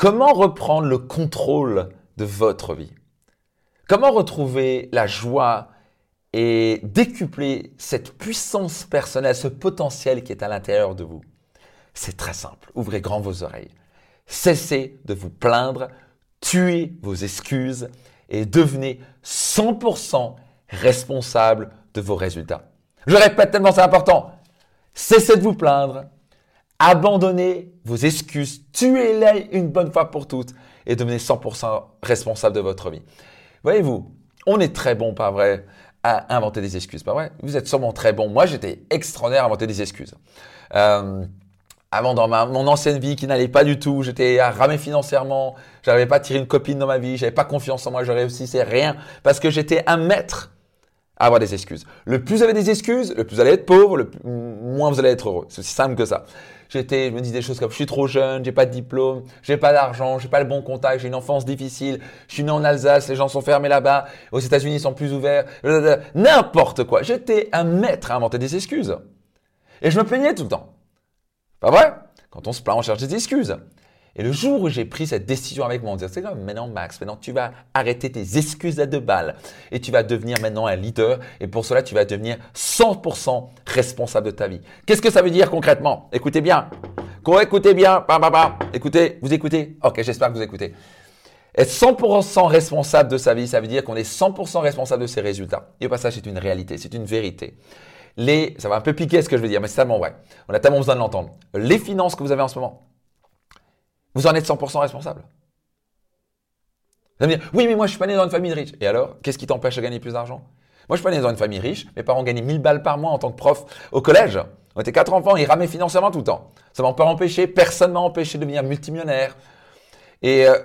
Comment reprendre le contrôle de votre vie? Comment retrouver la joie et décupler cette puissance personnelle, ce potentiel qui est à l'intérieur de vous? C'est très simple. Ouvrez grand vos oreilles. Cessez de vous plaindre, tuez vos excuses et devenez 100% responsable de vos résultats. Je répète tellement c'est important. Cessez de vous plaindre, Abandonnez vos excuses, tuez-les une bonne fois pour toutes et devenez 100% responsable de votre vie. Voyez-vous, on est très bon, pas vrai, à inventer des excuses, pas vrai? Vous êtes sûrement très bon. Moi, j'étais extraordinaire à inventer des excuses. Euh, avant, dans ma, mon ancienne vie qui n'allait pas du tout, j'étais à ramer financièrement, j'arrivais pas à tirer une copine dans ma vie, j'avais pas confiance en moi, je réussissais rien parce que j'étais un maître avoir des excuses. Le plus vous avez des excuses, le plus vous allez être pauvre, le moins vous allez être heureux. C'est aussi simple que ça. J'étais, je me dis des choses comme je suis trop jeune, j'ai pas de diplôme, j'ai pas d'argent, j'ai pas le bon contact, j'ai une enfance difficile, je suis né en Alsace, les gens sont fermés là-bas, aux États-Unis ils sont plus ouverts, n'importe quoi. J'étais un maître à inventer des excuses. Et je me plaignais tout le temps. Pas vrai? Quand on se plaint, on cherche des excuses. Et le jour où j'ai pris cette décision avec moi, on disait, c'est comme maintenant Max, maintenant tu vas arrêter tes excuses à deux balles et tu vas devenir maintenant un leader et pour cela tu vas devenir 100% responsable de ta vie. Qu'est-ce que ça veut dire concrètement? Écoutez bien. Écoutez bien. Écoutez, vous écoutez? Ok, j'espère que vous écoutez. Être 100% responsable de sa vie, ça veut dire qu'on est 100% responsable de ses résultats. Et au passage, c'est une réalité, c'est une vérité. Les, ça va un peu piquer ce que je veux dire, mais c'est tellement vrai. On a tellement besoin de l'entendre. Les finances que vous avez en ce moment, vous en êtes 100% responsable. Vous allez me dire, oui, mais moi, je suis pas né dans une famille riche. Et alors, qu'est-ce qui t'empêche de gagner plus d'argent? Moi, je suis pas né dans une famille riche. Mes parents gagnaient 1000 balles par mois en tant que prof au collège. On était quatre enfants, ils ramaient financièrement tout le temps. Ça m'a pas empêché, personne m'a empêché de devenir multimillionnaire. Et euh,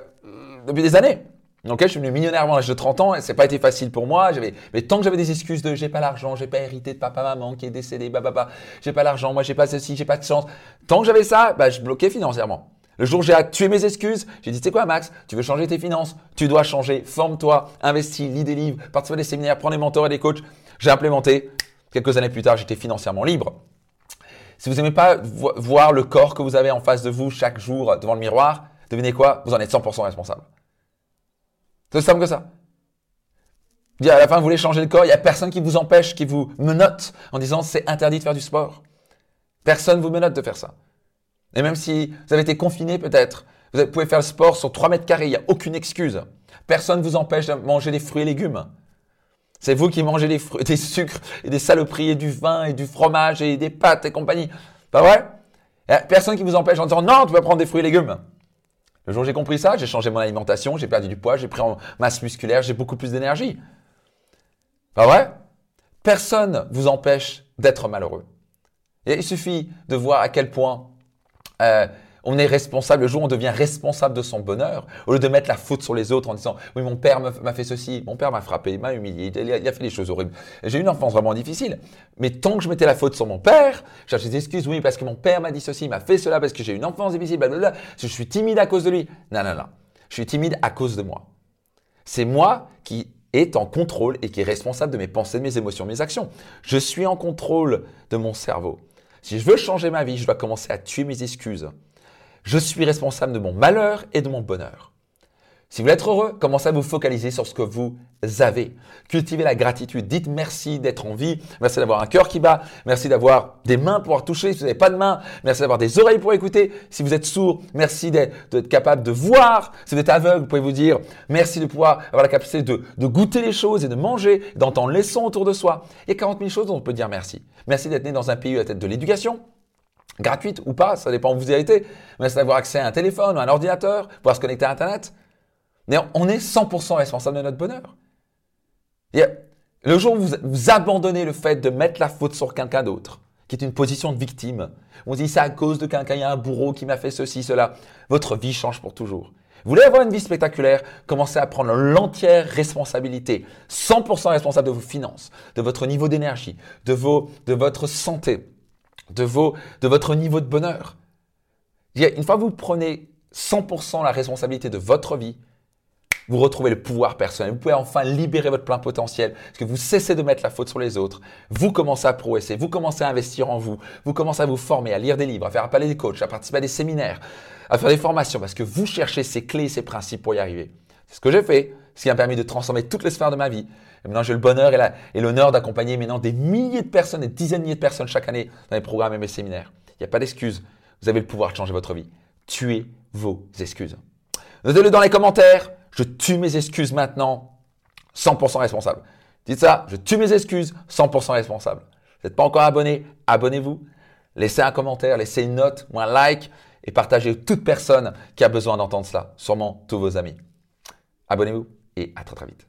depuis des années. Donc, je suis devenu millionnaire avant l'âge de 30 ans et c'est pas été facile pour moi. J'avais, mais tant que j'avais des excuses de j'ai pas l'argent, j'ai pas hérité de papa, maman qui est décédé, bah, bah, bah, j'ai pas l'argent, moi j'ai pas ceci, j'ai pas de chance. Tant que j'avais ça, bah, je bloquais financièrement. Le jour où j'ai tué mes excuses, j'ai dit, tu sais quoi, Max, tu veux changer tes finances, tu dois changer, forme-toi, investis, lis des livres, participe à des séminaires, prends des mentors et des coachs. J'ai implémenté. Quelques années plus tard, j'étais financièrement libre. Si vous n'aimez pas voir le corps que vous avez en face de vous chaque jour devant le miroir, devinez quoi? Vous en êtes 100% responsable. C'est simple que ça. À la fin, vous voulez changer le corps, il n'y a personne qui vous empêche, qui vous menote en disant c'est interdit de faire du sport. Personne vous menote de faire ça. Et même si vous avez été confiné peut-être, vous pouvez faire le sport sur 3 mètres carrés, il n'y a aucune excuse. Personne ne vous empêche de manger des fruits et légumes. C'est vous qui mangez des, fruits, des sucres et des saloperies et du vin et du fromage et des pâtes et compagnie. Pas vrai? Personne qui vous empêche en disant non, tu vas prendre des fruits et légumes. Le jour où j'ai compris ça, j'ai changé mon alimentation, j'ai perdu du poids, j'ai pris en masse musculaire, j'ai beaucoup plus d'énergie. Pas vrai? Personne vous empêche d'être malheureux. Et il suffit de voir à quel point euh, on est responsable, le jour où on devient responsable de son bonheur, au lieu de mettre la faute sur les autres en disant oui mon père m'a fait ceci, mon père m'a frappé, m'a humilié, il a, fait des choses horribles. J'ai eu une enfance vraiment difficile. Mais tant que je mettais la faute sur mon père, je cherchais des excuses, oui parce que mon père m'a dit ceci, m'a fait cela, parce que j'ai eu une enfance difficile, je suis timide à cause de lui. Non, non, non. Je suis timide à cause de moi. C'est moi qui est en contrôle et qui est responsable de mes pensées, de mes émotions, de mes actions. Je suis en contrôle de mon cerveau. Si je veux changer ma vie, je dois commencer à tuer mes excuses. Je suis responsable de mon malheur et de mon bonheur. Si vous voulez être heureux, commencez à vous focaliser sur ce que vous avez. Cultivez la gratitude. Dites merci d'être en vie. Merci d'avoir un cœur qui bat. Merci d'avoir des mains pour pouvoir toucher si vous n'avez pas de mains. Merci d'avoir des oreilles pour écouter. Si vous êtes sourd, merci d'être capable de voir. Si vous êtes aveugle, vous pouvez vous dire merci de pouvoir avoir la capacité de, goûter les choses et de manger, d'entendre les sons autour de soi. Il y a 40 000 choses dont on peut dire merci. Merci d'être né dans un pays à la tête de l'éducation gratuite ou pas, ça dépend où vous y avez été. Merci d'avoir accès à un téléphone ou à un ordinateur, pouvoir se connecter à Internet. Mais on est 100% responsable de notre bonheur. le jour où vous, abandonnez le fait de mettre la faute sur quelqu'un d'autre, qui est une position de victime, on dit c'est à cause de quelqu'un, il y a un bourreau qui m'a fait ceci, cela, votre vie change pour toujours. Vous voulez avoir une vie spectaculaire Commencez à prendre l'entière responsabilité, 100% responsable de vos finances, de votre niveau d'énergie, de, vos, de votre santé, de, vos, de votre niveau de bonheur. Une fois que vous prenez 100% la responsabilité de votre vie, vous retrouvez le pouvoir personnel. Vous pouvez enfin libérer votre plein potentiel parce que vous cessez de mettre la faute sur les autres. Vous commencez à progresser, vous commencez à investir en vous, vous commencez à vous former, à lire des livres, à faire appel à des coachs, à participer à des séminaires, à faire des formations parce que vous cherchez ces clés, ces principes pour y arriver. C'est ce que j'ai fait, ce qui m'a permis de transformer toutes les sphères de ma vie. Et maintenant, j'ai le bonheur et l'honneur d'accompagner maintenant des milliers de personnes, des dizaines de milliers de personnes chaque année dans mes programmes et mes séminaires. Il n'y a pas d'excuses. Vous avez le pouvoir de changer votre vie. Tuez vos excuses. Notez-le dans les commentaires. Je tue mes excuses maintenant. 100% responsable. Dites ça, je tue mes excuses, 100% responsable. Vous n'êtes pas encore abonné, abonnez-vous. Laissez un commentaire, laissez une note ou un like et partagez toute personne qui a besoin d'entendre cela. Sûrement tous vos amis. Abonnez-vous et à très très vite.